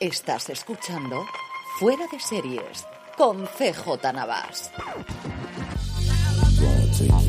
Estás escuchando Fuera de Series con CJ Navas.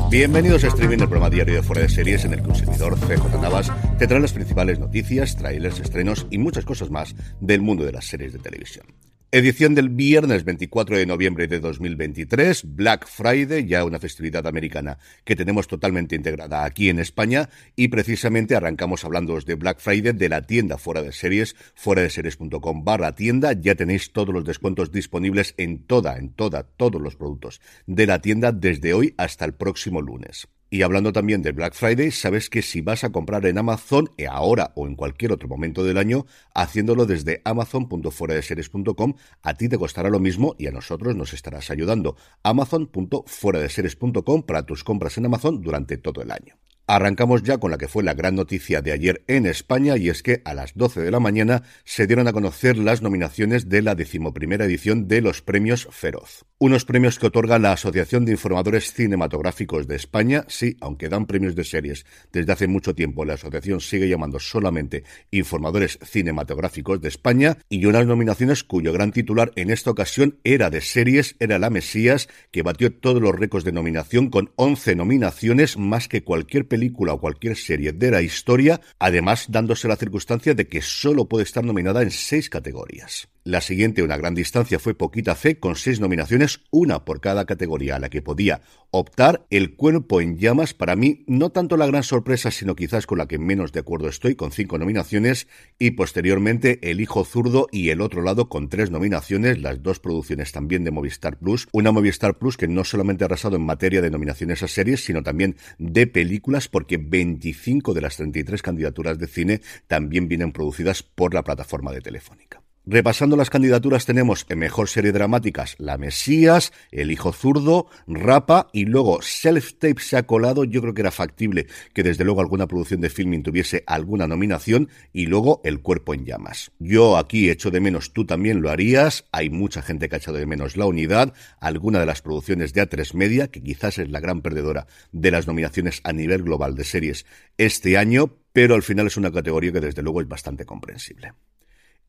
Bienvenidos a Streaming, el programa diario de Fuera de Series en el servidor, CJ Navas, te trae las principales noticias, trailers, estrenos y muchas cosas más del mundo de las series de televisión. Edición del viernes 24 de noviembre de 2023, Black Friday, ya una festividad americana que tenemos totalmente integrada aquí en España y precisamente arrancamos hablando de Black Friday de la tienda fuera de series, fuera de series.com barra tienda, ya tenéis todos los descuentos disponibles en toda, en toda, todos los productos de la tienda desde hoy hasta el próximo lunes. Y hablando también del Black Friday, sabes que si vas a comprar en Amazon, eh, ahora o en cualquier otro momento del año, haciéndolo desde amazon.fueradeseries.com, a ti te costará lo mismo y a nosotros nos estarás ayudando. amazon.fueradeseries.com para tus compras en Amazon durante todo el año. Arrancamos ya con la que fue la gran noticia de ayer en España y es que a las 12 de la mañana se dieron a conocer las nominaciones de la decimoprimera edición de los premios Feroz. Unos premios que otorga la Asociación de Informadores Cinematográficos de España, sí, aunque dan premios de series desde hace mucho tiempo, la asociación sigue llamando solamente Informadores Cinematográficos de España y unas nominaciones cuyo gran titular en esta ocasión era de series, era La Mesías, que batió todos los récords de nominación con 11 nominaciones más que cualquier película película o cualquier serie de la historia, además dándose la circunstancia de que solo puede estar nominada en seis categorías. La siguiente, una gran distancia, fue Poquita Fe, con seis nominaciones, una por cada categoría a la que podía optar. El cuerpo en llamas, para mí, no tanto la gran sorpresa, sino quizás con la que menos de acuerdo estoy, con cinco nominaciones. Y posteriormente, El Hijo Zurdo y El Otro Lado, con tres nominaciones, las dos producciones también de Movistar Plus. Una Movistar Plus que no solamente ha arrasado en materia de nominaciones a series, sino también de películas, porque 25 de las 33 candidaturas de cine también vienen producidas por la plataforma de Telefónica. Repasando las candidaturas tenemos en Mejor Serie Dramáticas La Mesías, El Hijo Zurdo, Rapa y luego Self Tape se ha colado, yo creo que era factible que desde luego alguna producción de filming tuviese alguna nominación y luego El Cuerpo en Llamas. Yo aquí echo de menos, tú también lo harías, hay mucha gente que ha echado de menos La Unidad, alguna de las producciones de A3 Media, que quizás es la gran perdedora de las nominaciones a nivel global de series este año, pero al final es una categoría que desde luego es bastante comprensible.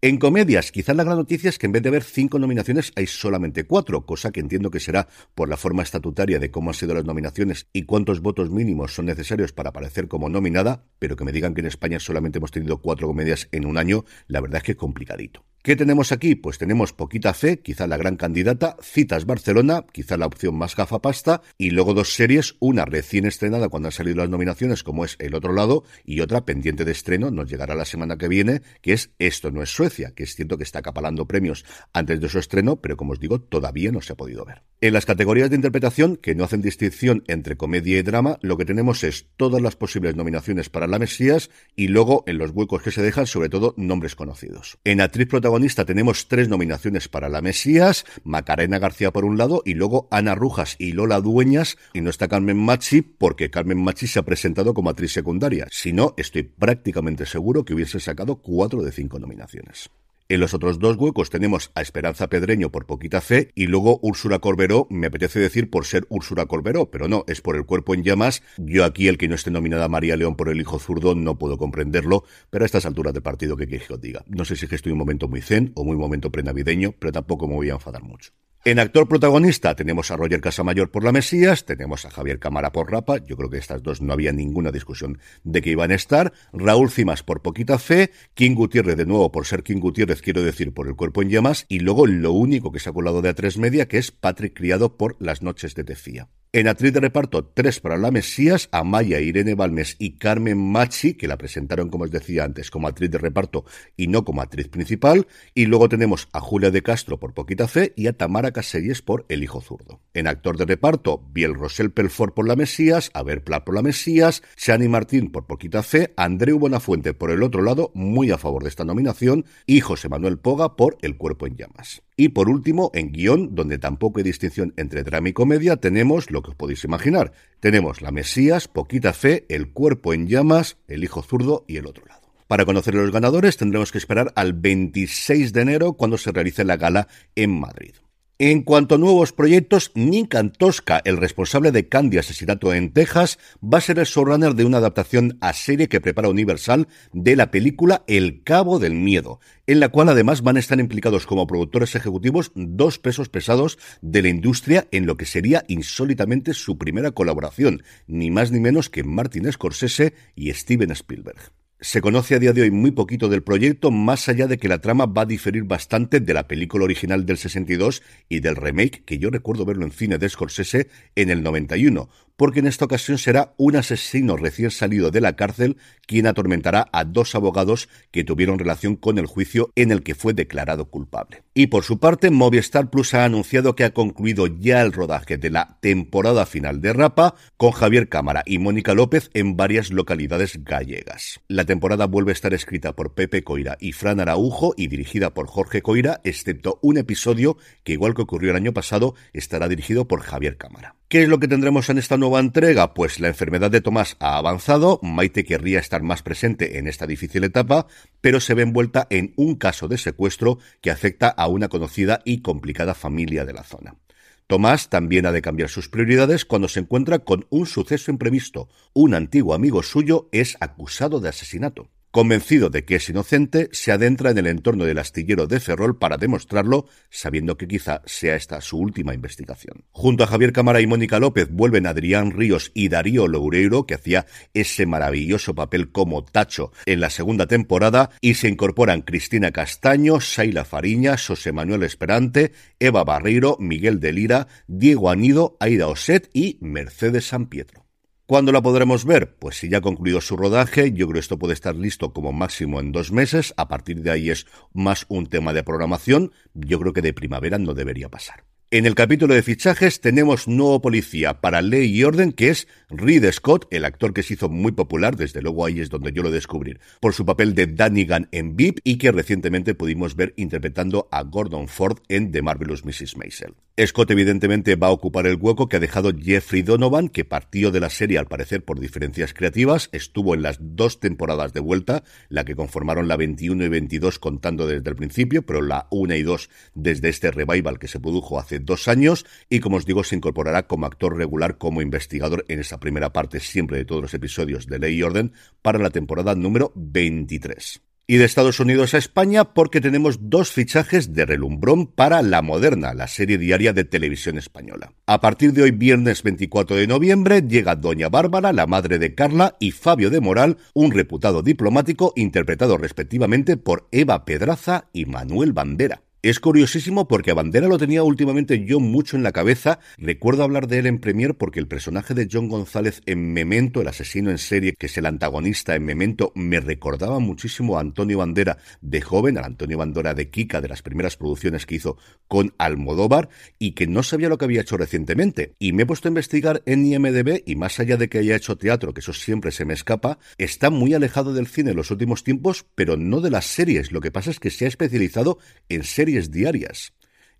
En comedias, quizás la gran noticia es que en vez de haber cinco nominaciones hay solamente cuatro, cosa que entiendo que será por la forma estatutaria de cómo han sido las nominaciones y cuántos votos mínimos son necesarios para aparecer como nominada, pero que me digan que en España solamente hemos tenido cuatro comedias en un año, la verdad es que es complicadito. ¿Qué tenemos aquí? Pues tenemos Poquita Fe, quizá la gran candidata, Citas Barcelona, quizá la opción más gafapasta, y luego dos series, una recién estrenada cuando han salido las nominaciones, como es El Otro Lado, y otra pendiente de estreno, nos llegará la semana que viene, que es Esto no es Suecia, que es cierto que está acapalando premios antes de su estreno, pero como os digo, todavía no se ha podido ver. En las categorías de interpretación, que no hacen distinción entre comedia y drama, lo que tenemos es todas las posibles nominaciones para la Mesías, y luego en los huecos que se dejan, sobre todo, nombres conocidos. En actriz protagonista tenemos tres nominaciones para La Mesías, Macarena García por un lado y luego Ana Rujas y Lola Dueñas, y no está Carmen Machi porque Carmen Machi se ha presentado como actriz secundaria. Si no, estoy prácticamente seguro que hubiese sacado cuatro de cinco nominaciones. En los otros dos huecos tenemos a Esperanza Pedreño por poquita fe y luego Úrsula Corberó, me apetece decir por ser Úrsula Corberó, pero no, es por el cuerpo en llamas. Yo aquí, el que no esté nominada María León por el hijo zurdo, no puedo comprenderlo, pero a estas alturas del partido, ¿qué quiere que os diga? No sé si es que estoy en un momento muy zen o muy momento prenavideño, pero tampoco me voy a enfadar mucho. En actor protagonista tenemos a Roger Casamayor por La Mesías, tenemos a Javier Cámara por Rapa, yo creo que estas dos no había ninguna discusión de que iban a estar, Raúl Cimas por Poquita Fe, King Gutiérrez de nuevo por ser King Gutiérrez, quiero decir, por El Cuerpo en Llamas, y luego lo único que se ha colado de A3 Media, que es Patrick Criado por Las Noches de Tefía. En actriz de reparto, tres para la Mesías, Amaya, Irene Balmes y Carmen Machi, que la presentaron, como os decía antes, como actriz de reparto y no como actriz principal. Y luego tenemos a Julia de Castro por Poquita Fe y a Tamara Caselles por El Hijo Zurdo. En actor de reparto, Biel Rosel Pelfort por la Mesías, Aber Plat por la Mesías, Shani Martín por Poquita Fe, Andreu Buenafuente por el otro lado, muy a favor de esta nominación, y José Manuel Poga por El Cuerpo en Llamas. Y por último, en guion, donde tampoco hay distinción entre drama y comedia, tenemos lo que os podéis imaginar. Tenemos La Mesías, Poquita Fe, El Cuerpo en Llamas, El Hijo Zurdo y El Otro Lado. Para conocer a los ganadores tendremos que esperar al 26 de enero cuando se realice la gala en Madrid. En cuanto a nuevos proyectos, Nick Antosca, el responsable de Candy Asesinato en Texas, va a ser el showrunner de una adaptación a serie que prepara Universal de la película El Cabo del Miedo, en la cual además van a estar implicados como productores ejecutivos dos pesos pesados de la industria en lo que sería insólitamente su primera colaboración, ni más ni menos que Martin Scorsese y Steven Spielberg. Se conoce a día de hoy muy poquito del proyecto, más allá de que la trama va a diferir bastante de la película original del 62 y del remake, que yo recuerdo verlo en cine de Scorsese en el 91, porque en esta ocasión será un asesino recién salido de la cárcel quien atormentará a dos abogados que tuvieron relación con el juicio en el que fue declarado culpable. Y por su parte, Movistar Plus ha anunciado que ha concluido ya el rodaje de la temporada final de Rapa con Javier Cámara y Mónica López en varias localidades gallegas. Temporada vuelve a estar escrita por Pepe Coira y Fran Araujo y dirigida por Jorge Coira, excepto un episodio que, igual que ocurrió el año pasado, estará dirigido por Javier Cámara. ¿Qué es lo que tendremos en esta nueva entrega? Pues la enfermedad de Tomás ha avanzado, Maite querría estar más presente en esta difícil etapa, pero se ve envuelta en un caso de secuestro que afecta a una conocida y complicada familia de la zona. Tomás también ha de cambiar sus prioridades cuando se encuentra con un suceso imprevisto. Un antiguo amigo suyo es acusado de asesinato. Convencido de que es inocente, se adentra en el entorno del astillero de Ferrol para demostrarlo, sabiendo que quizá sea esta su última investigación. Junto a Javier Cámara y Mónica López vuelven Adrián Ríos y Darío Loureiro, que hacía ese maravilloso papel como Tacho en la segunda temporada, y se incorporan Cristina Castaño, Saila Fariña, José Manuel Esperante, Eva Barreiro, Miguel de Lira, Diego Anido, Aida Oset y Mercedes San Pietro. ¿Cuándo la podremos ver? Pues si ya ha concluido su rodaje, yo creo que esto puede estar listo como máximo en dos meses. A partir de ahí es más un tema de programación. Yo creo que de primavera no debería pasar. En el capítulo de fichajes tenemos nuevo policía para ley y orden que es Reed Scott, el actor que se hizo muy popular, desde luego ahí es donde yo lo descubrí, por su papel de Danny Gunn en VIP y que recientemente pudimos ver interpretando a Gordon Ford en The Marvelous Mrs. Maisel. Scott evidentemente va a ocupar el hueco que ha dejado Jeffrey Donovan, que partió de la serie al parecer por diferencias creativas, estuvo en las dos temporadas de vuelta, la que conformaron la 21 y 22 contando desde el principio, pero la 1 y 2 desde este revival que se produjo hace dos años y como os digo se incorporará como actor regular como investigador en esa primera parte siempre de todos los episodios de Ley y Orden para la temporada número 23 y de Estados Unidos a España porque tenemos dos fichajes de relumbrón para La Moderna, la serie diaria de televisión española. A partir de hoy, viernes 24 de noviembre, llega Doña Bárbara, la madre de Carla, y Fabio de Moral, un reputado diplomático interpretado respectivamente por Eva Pedraza y Manuel Bandera. Es curiosísimo porque a Bandera lo tenía últimamente yo mucho en la cabeza. Recuerdo hablar de él en Premier porque el personaje de John González en Memento, el asesino en serie, que es el antagonista en Memento, me recordaba muchísimo a Antonio Bandera de joven, al Antonio Bandera de Kika, de las primeras producciones que hizo con Almodóvar, y que no sabía lo que había hecho recientemente. Y me he puesto a investigar en IMDB y más allá de que haya hecho teatro, que eso siempre se me escapa, está muy alejado del cine en los últimos tiempos, pero no de las series. Lo que pasa es que se ha especializado en series diarias.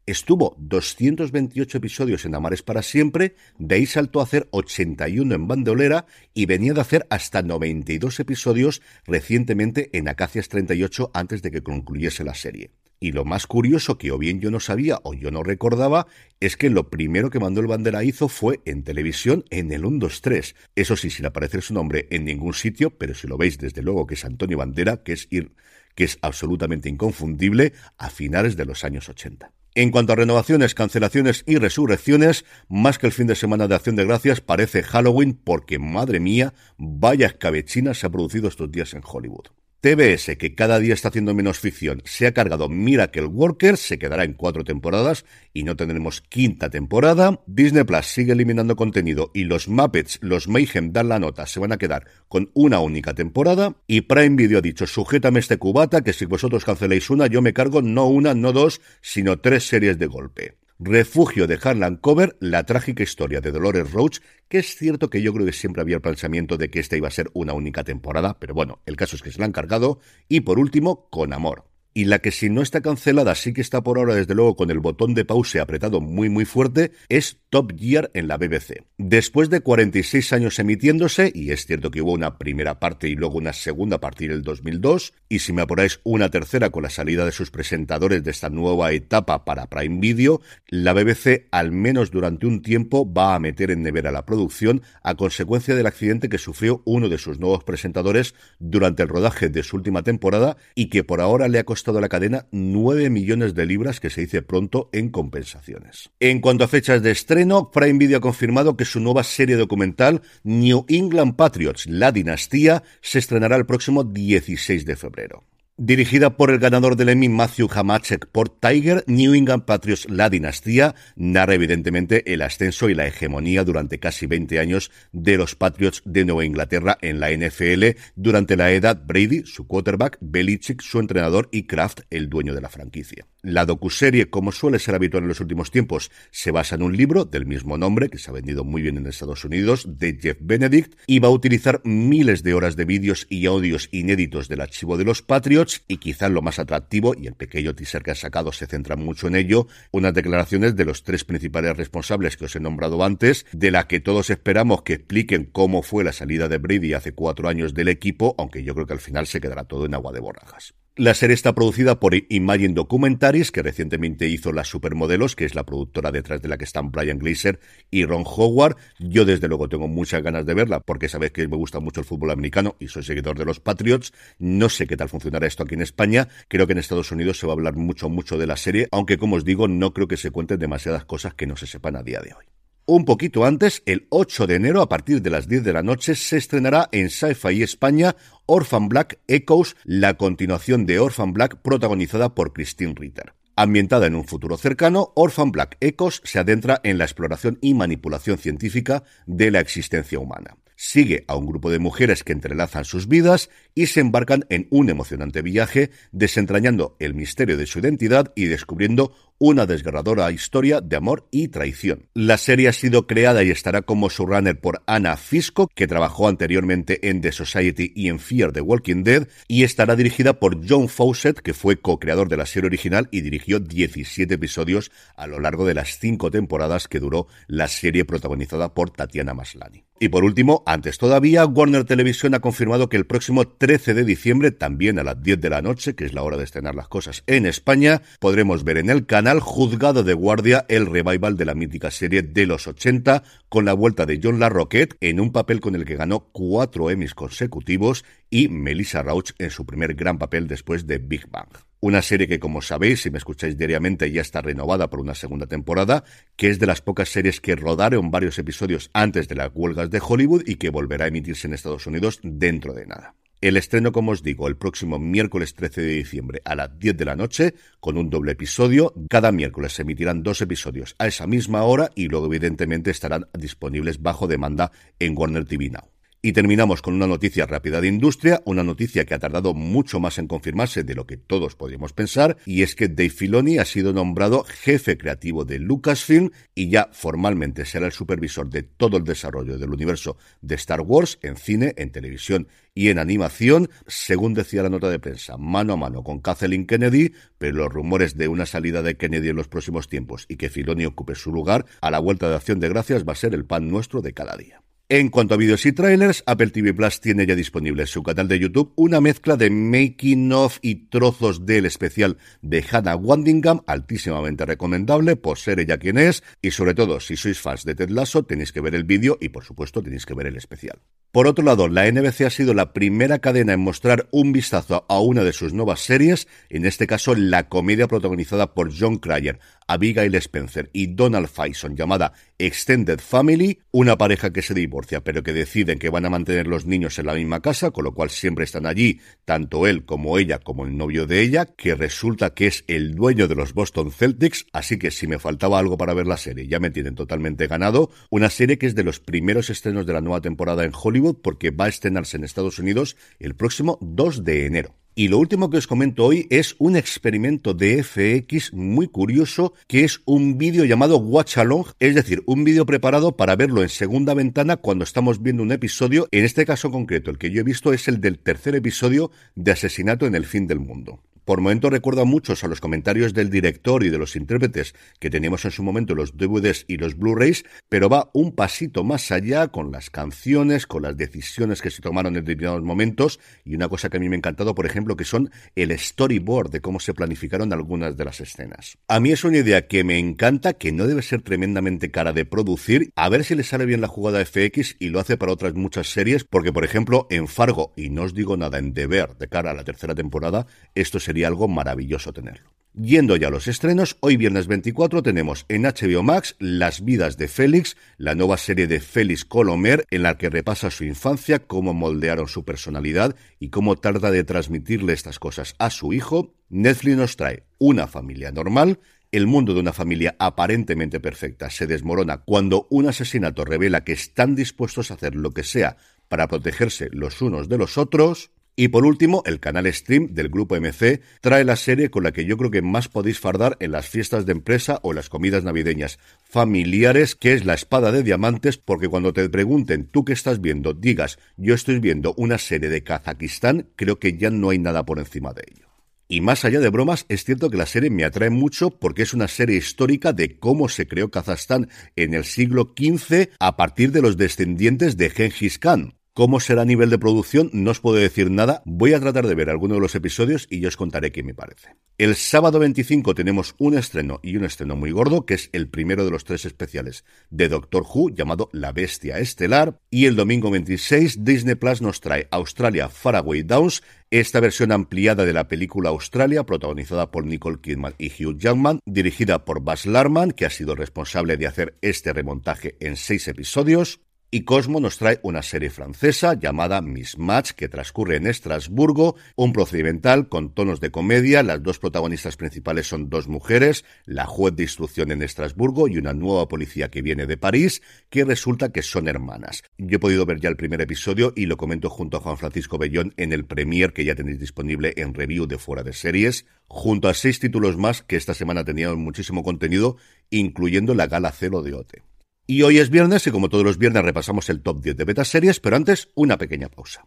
Estuvo 228 episodios en Amares para siempre, de ahí saltó a hacer 81 en Bandolera y venía de hacer hasta 92 episodios recientemente en Acacias 38 antes de que concluyese la serie. Y lo más curioso que o bien yo no sabía o yo no recordaba es que lo primero que mandó el Bandera hizo fue en televisión en el 1-2-3. Eso sí, sin aparecer su nombre en ningún sitio, pero si lo veis desde luego que es Antonio Bandera, que es ir que es absolutamente inconfundible a finales de los años 80. En cuanto a renovaciones, cancelaciones y resurrecciones, más que el fin de semana de Acción de Gracias, parece Halloween porque, madre mía, vaya escabechina se ha producido estos días en Hollywood. TBS, que cada día está haciendo menos ficción, se ha cargado Miracle Worker, se quedará en cuatro temporadas y no tendremos quinta temporada. Disney Plus sigue eliminando contenido y los Muppets, los Mayhem dan la nota, se van a quedar con una única temporada. Y Prime Video ha dicho, sujétame este cubata, que si vosotros canceláis una, yo me cargo no una, no dos, sino tres series de golpe. Refugio de Harlan Cover, la trágica historia de Dolores Roach, que es cierto que yo creo que siempre había el pensamiento de que esta iba a ser una única temporada, pero bueno, el caso es que se la han cargado. Y por último, Con Amor y la que si no está cancelada sí que está por ahora desde luego con el botón de pause apretado muy muy fuerte es Top Gear en la BBC. Después de 46 años emitiéndose, y es cierto que hubo una primera parte y luego una segunda a partir del 2002, y si me apuráis una tercera con la salida de sus presentadores de esta nueva etapa para Prime Video, la BBC al menos durante un tiempo va a meter en nevera la producción a consecuencia del accidente que sufrió uno de sus nuevos presentadores durante el rodaje de su última temporada y que por ahora le ha costado costado la cadena 9 millones de libras, que se dice pronto, en compensaciones. En cuanto a fechas de estreno, Prime Video ha confirmado que su nueva serie documental, New England Patriots, La Dinastía, se estrenará el próximo 16 de febrero. Dirigida por el ganador del Emmy Matthew Hamachek por Tiger, New England Patriots La Dinastía narra evidentemente el ascenso y la hegemonía durante casi 20 años de los Patriots de Nueva Inglaterra en la NFL durante la edad Brady, su quarterback, Belichick, su entrenador y Kraft, el dueño de la franquicia. La docuserie, como suele ser habitual en los últimos tiempos, se basa en un libro del mismo nombre que se ha vendido muy bien en Estados Unidos de Jeff Benedict y va a utilizar miles de horas de vídeos y audios inéditos del archivo de los Patriots y quizás lo más atractivo, y el pequeño teaser que ha sacado se centra mucho en ello, unas declaraciones de los tres principales responsables que os he nombrado antes, de la que todos esperamos que expliquen cómo fue la salida de Brady hace cuatro años del equipo, aunque yo creo que al final se quedará todo en agua de borrajas. La serie está producida por Imagine Documentaries, que recientemente hizo Las Supermodelos, que es la productora detrás de la que están Brian Glazer y Ron Howard. Yo desde luego tengo muchas ganas de verla, porque sabéis que me gusta mucho el fútbol americano y soy seguidor de los Patriots. No sé qué tal funcionará esto aquí en España. Creo que en Estados Unidos se va a hablar mucho, mucho de la serie, aunque como os digo, no creo que se cuenten demasiadas cosas que no se sepan a día de hoy. Un poquito antes, el 8 de enero, a partir de las 10 de la noche, se estrenará en Sci-Fi España Orphan Black Echoes, la continuación de Orphan Black protagonizada por Christine Ritter. Ambientada en un futuro cercano, Orphan Black Echoes se adentra en la exploración y manipulación científica de la existencia humana sigue a un grupo de mujeres que entrelazan sus vidas y se embarcan en un emocionante viaje desentrañando el misterio de su identidad y descubriendo una desgarradora historia de amor y traición. La serie ha sido creada y estará como showrunner por Anna Fisco, que trabajó anteriormente en The Society y en Fear the Walking Dead, y estará dirigida por John Fawcett, que fue co-creador de la serie original y dirigió 17 episodios a lo largo de las cinco temporadas que duró la serie protagonizada por Tatiana Maslany. Y por último, antes todavía, Warner Television ha confirmado que el próximo 13 de diciembre, también a las 10 de la noche, que es la hora de estrenar las cosas en España, podremos ver en el canal Juzgado de Guardia el revival de la mítica serie de los 80, con la vuelta de John LaRoquette en un papel con el que ganó cuatro Emmys consecutivos y Melissa Rauch en su primer gran papel después de Big Bang. Una serie que, como sabéis, si me escucháis diariamente, ya está renovada por una segunda temporada, que es de las pocas series que rodaron varios episodios antes de las huelgas de Hollywood y que volverá a emitirse en Estados Unidos dentro de nada. El estreno, como os digo, el próximo miércoles 13 de diciembre a las 10 de la noche, con un doble episodio. Cada miércoles se emitirán dos episodios a esa misma hora y luego, evidentemente, estarán disponibles bajo demanda en Warner TV Now. Y terminamos con una noticia rápida de industria, una noticia que ha tardado mucho más en confirmarse de lo que todos podíamos pensar, y es que Dave Filoni ha sido nombrado jefe creativo de Lucasfilm y ya formalmente será el supervisor de todo el desarrollo del universo de Star Wars en cine, en televisión y en animación, según decía la nota de prensa, mano a mano con Kathleen Kennedy, pero los rumores de una salida de Kennedy en los próximos tiempos y que Filoni ocupe su lugar a la vuelta de acción de gracias va a ser el pan nuestro de cada día. En cuanto a vídeos y trailers, Apple TV Plus tiene ya disponible en su canal de YouTube una mezcla de making of y trozos del especial de Hannah Wandingham, altísimamente recomendable por ser ella quien es, y sobre todo si sois fans de Ted Lasso tenéis que ver el vídeo y por supuesto tenéis que ver el especial. Por otro lado, la NBC ha sido la primera cadena en mostrar un vistazo a una de sus nuevas series, en este caso la comedia protagonizada por John Cryer, Abigail Spencer y Donald Faison llamada Extended Family, una pareja que se divorcia pero que deciden que van a mantener los niños en la misma casa, con lo cual siempre están allí, tanto él como ella como el novio de ella, que resulta que es el dueño de los Boston Celtics, así que si me faltaba algo para ver la serie, ya me tienen totalmente ganado, una serie que es de los primeros estrenos de la nueva temporada en Hollywood porque va a estrenarse en Estados Unidos el próximo 2 de enero. Y lo último que os comento hoy es un experimento de FX muy curioso que es un vídeo llamado Watch Along, es decir, un vídeo preparado para verlo en segunda ventana cuando estamos viendo un episodio. En este caso concreto, el que yo he visto es el del tercer episodio de Asesinato en el Fin del Mundo. Por momento recuerdo a muchos a los comentarios del director y de los intérpretes que teníamos en su momento los DVDs y los Blu-rays, pero va un pasito más allá con las canciones, con las decisiones que se tomaron en determinados momentos y una cosa que a mí me ha encantado, por ejemplo, que son el storyboard de cómo se planificaron algunas de las escenas. A mí es una idea que me encanta, que no debe ser tremendamente cara de producir, a ver si le sale bien la jugada FX y lo hace para otras muchas series, porque por ejemplo en Fargo, y no os digo nada en Deber de cara a la tercera temporada, esto se algo maravilloso tenerlo. Yendo ya a los estrenos, hoy viernes 24 tenemos en HBO Max Las vidas de Félix, la nueva serie de Félix Colomer en la que repasa su infancia, cómo moldearon su personalidad y cómo tarda de transmitirle estas cosas a su hijo. Netflix nos trae una familia normal, el mundo de una familia aparentemente perfecta se desmorona cuando un asesinato revela que están dispuestos a hacer lo que sea para protegerse los unos de los otros. Y por último, el canal Stream del grupo MC trae la serie con la que yo creo que más podéis fardar en las fiestas de empresa o las comidas navideñas familiares, que es La Espada de Diamantes, porque cuando te pregunten tú qué estás viendo, digas yo estoy viendo una serie de Kazajistán, creo que ya no hay nada por encima de ello. Y más allá de bromas, es cierto que la serie me atrae mucho porque es una serie histórica de cómo se creó Kazajstán en el siglo XV a partir de los descendientes de Genghis Khan. ¿Cómo será a nivel de producción? No os puedo decir nada. Voy a tratar de ver alguno de los episodios y yo os contaré qué me parece. El sábado 25 tenemos un estreno y un estreno muy gordo, que es el primero de los tres especiales de Doctor Who, llamado La Bestia Estelar. Y el domingo 26 Disney Plus nos trae Australia Faraway Downs, esta versión ampliada de la película Australia, protagonizada por Nicole Kidman y Hugh Jackman, dirigida por Baz Luhrmann, que ha sido responsable de hacer este remontaje en seis episodios. Y Cosmo nos trae una serie francesa llamada Miss Match que transcurre en Estrasburgo, un procedimental con tonos de comedia. Las dos protagonistas principales son dos mujeres, la juez de instrucción en Estrasburgo y una nueva policía que viene de París, que resulta que son hermanas. Yo he podido ver ya el primer episodio y lo comento junto a Juan Francisco Bellón en el premier que ya tenéis disponible en review de fuera de series, junto a seis títulos más que esta semana tenían muchísimo contenido, incluyendo la gala cero de OTE. Y hoy es viernes y como todos los viernes repasamos el top 10 de beta series, pero antes una pequeña pausa.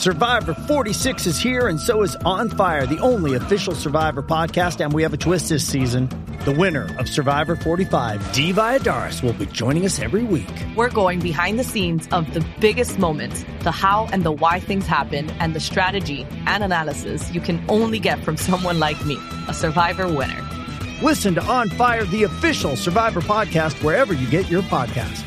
Survivor 46 is here, and so is On Fire, the only official Survivor podcast. And we have a twist this season. The winner of Survivor 45, Dee Adaris, will be joining us every week. We're going behind the scenes of the biggest moments, the how and the why things happen, and the strategy and analysis you can only get from someone like me, a Survivor winner. Listen to On Fire, the official Survivor podcast, wherever you get your podcast.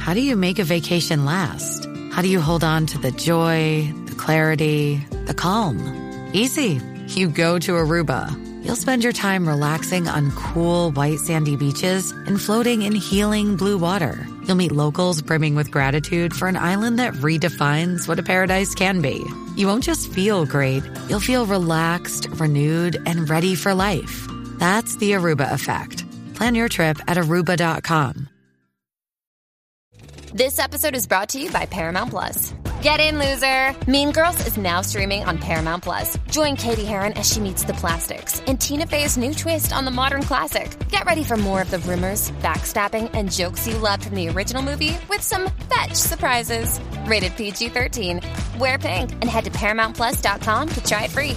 How do you make a vacation last? How do you hold on to the joy, the clarity, the calm? Easy. You go to Aruba. You'll spend your time relaxing on cool, white, sandy beaches and floating in healing blue water. You'll meet locals brimming with gratitude for an island that redefines what a paradise can be. You won't just feel great, you'll feel relaxed, renewed, and ready for life. That's the Aruba effect. Plan your trip at aruba.com. This episode is brought to you by Paramount Plus. Get in, loser! Mean Girls is now streaming on Paramount Plus. Join Katie Heron as she meets the plastics in Tina Fey's new twist on the modern classic. Get ready for more of the rumors, backstabbing, and jokes you loved from the original movie with some fetch surprises. Rated PG 13. Wear pink and head to ParamountPlus.com to try it free.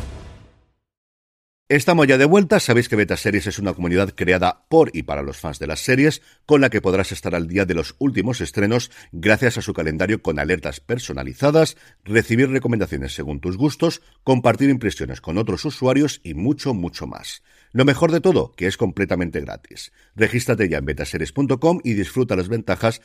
Estamos ya de vuelta, sabéis que Beta Series es una comunidad creada por y para los fans de las series, con la que podrás estar al día de los últimos estrenos gracias a su calendario con alertas personalizadas, recibir recomendaciones según tus gustos, compartir impresiones con otros usuarios y mucho, mucho más. Lo mejor de todo, que es completamente gratis. Regístrate ya en betaseries.com y disfruta las ventajas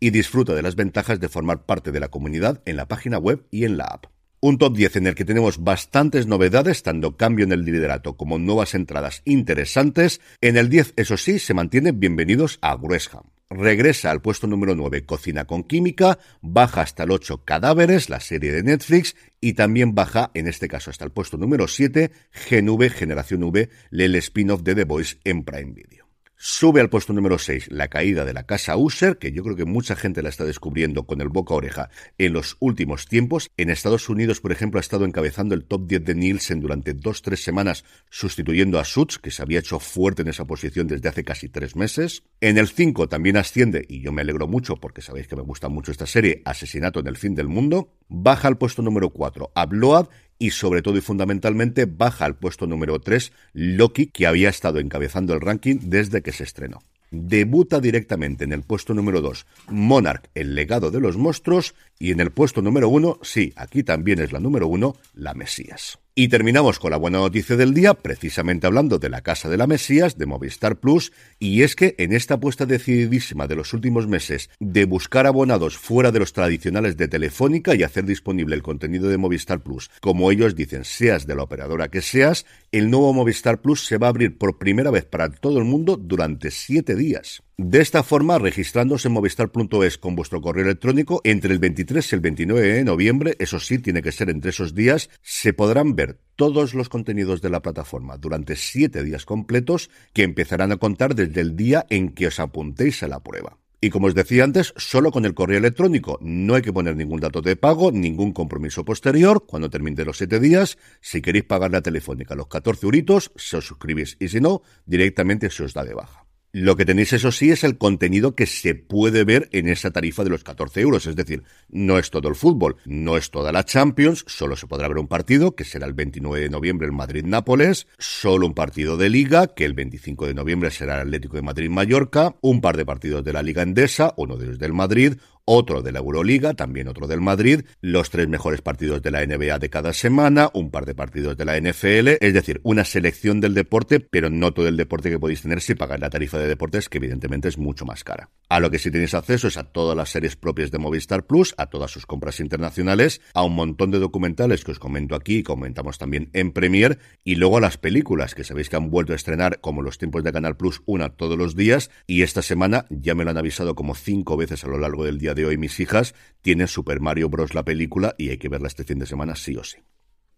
y disfruta de las ventajas de formar parte de la comunidad en la página web y en la app. Un top 10 en el que tenemos bastantes novedades, tanto cambio en el liderato como nuevas entradas interesantes. En el 10, eso sí, se mantiene bienvenidos a Gresham. Regresa al puesto número 9 Cocina con Química, baja hasta el 8 Cadáveres, la serie de Netflix, y también baja, en este caso hasta el puesto número 7, GNV Generación V, el spin-off de The Voice en Prime Video. Sube al puesto número 6 la caída de la casa User, que yo creo que mucha gente la está descubriendo con el boca a oreja en los últimos tiempos. En Estados Unidos, por ejemplo, ha estado encabezando el top 10 de Nielsen durante dos, tres semanas, sustituyendo a Suits, que se había hecho fuerte en esa posición desde hace casi tres meses. En el 5 también asciende, y yo me alegro mucho porque sabéis que me gusta mucho esta serie, Asesinato en el fin del mundo. Baja al puesto número 4 a Blood y sobre todo y fundamentalmente baja al puesto número 3 Loki, que había estado encabezando el ranking desde que se estrenó. Debuta directamente en el puesto número 2 Monarch, el legado de los monstruos, y en el puesto número 1, sí, aquí también es la número 1, la Mesías. Y terminamos con la buena noticia del día, precisamente hablando de la Casa de la Mesías, de Movistar Plus, y es que en esta apuesta decididísima de los últimos meses de buscar abonados fuera de los tradicionales de Telefónica y hacer disponible el contenido de Movistar Plus, como ellos dicen, seas de la operadora que seas, el nuevo Movistar Plus se va a abrir por primera vez para todo el mundo durante siete días. De esta forma, registrándose en movistar.es con vuestro correo electrónico entre el 23 y el 29 de noviembre, eso sí, tiene que ser entre esos días, se podrán ver todos los contenidos de la plataforma durante siete días completos que empezarán a contar desde el día en que os apuntéis a la prueba. Y como os decía antes, solo con el correo electrónico. No hay que poner ningún dato de pago, ningún compromiso posterior. Cuando termine los siete días, si queréis pagar la telefónica los 14 euritos, se os suscribís. Y si no, directamente se os da de baja. Lo que tenéis, eso sí, es el contenido que se puede ver en esa tarifa de los 14 euros. Es decir, no es todo el fútbol, no es toda la Champions, solo se podrá ver un partido, que será el 29 de noviembre el Madrid-Nápoles, solo un partido de Liga, que el 25 de noviembre será el Atlético de Madrid-Mallorca, un par de partidos de la Liga Endesa, uno de ellos del Madrid, otro de la Euroliga, también otro del Madrid, los tres mejores partidos de la NBA de cada semana, un par de partidos de la NFL, es decir, una selección del deporte, pero no todo el deporte que podéis tener si pagáis la tarifa de deportes, que evidentemente es mucho más cara. A lo que sí tenéis acceso es a todas las series propias de Movistar Plus, a todas sus compras internacionales, a un montón de documentales que os comento aquí y comentamos también en Premiere, y luego a las películas que sabéis que han vuelto a estrenar como los tiempos de Canal Plus una todos los días, y esta semana ya me lo han avisado como cinco veces a lo largo del día de hoy mis hijas, tienen Super Mario Bros. la película y hay que verla este fin de semana sí o sí.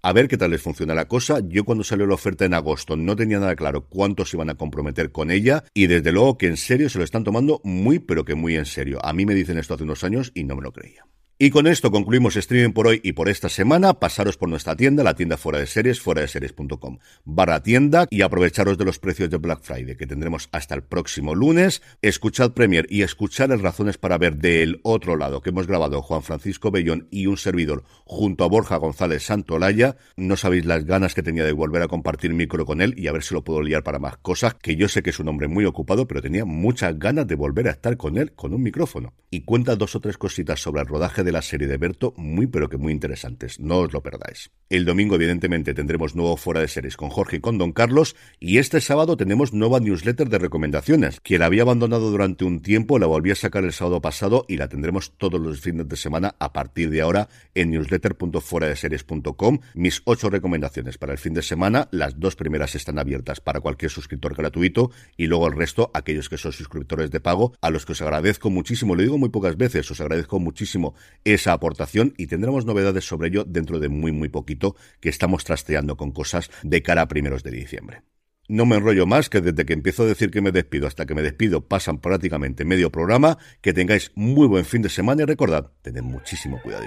A ver qué tal les funciona la cosa. Yo cuando salió la oferta en agosto no tenía nada claro cuántos iban a comprometer con ella y desde luego que en serio se lo están tomando muy pero que muy en serio. A mí me dicen esto hace unos años y no me lo creía. Y con esto concluimos streaming por hoy y por esta semana. Pasaros por nuestra tienda, la tienda fuera de series, fuera de series.com barra tienda y aprovecharos de los precios de Black Friday que tendremos hasta el próximo lunes. Escuchad Premier y escuchad las razones para ver del otro lado que hemos grabado Juan Francisco Bellón y un servidor junto a Borja González Santolaya. No sabéis las ganas que tenía de volver a compartir micro con él y a ver si lo puedo liar para más cosas, que yo sé que es un hombre muy ocupado, pero tenía muchas ganas de volver a estar con él con un micrófono. Y cuenta dos o tres cositas sobre el rodaje de de la serie de Berto muy pero que muy interesantes. No os lo perdáis. El domingo, evidentemente, tendremos nuevo Fuera de Series con Jorge y con Don Carlos. Y este sábado tenemos nueva newsletter de recomendaciones. Quien la había abandonado durante un tiempo la volví a sacar el sábado pasado y la tendremos todos los fines de semana a partir de ahora en newsletter.fueradeseries.com. Mis ocho recomendaciones para el fin de semana. Las dos primeras están abiertas para cualquier suscriptor gratuito y luego el resto, aquellos que son suscriptores de pago, a los que os agradezco muchísimo. Lo digo muy pocas veces, os agradezco muchísimo esa aportación y tendremos novedades sobre ello dentro de muy muy poquito que estamos trasteando con cosas de cara a primeros de diciembre. No me enrollo más, que desde que empiezo a decir que me despido hasta que me despido pasan prácticamente medio programa. Que tengáis muy buen fin de semana y recordad, tened muchísimo cuidado.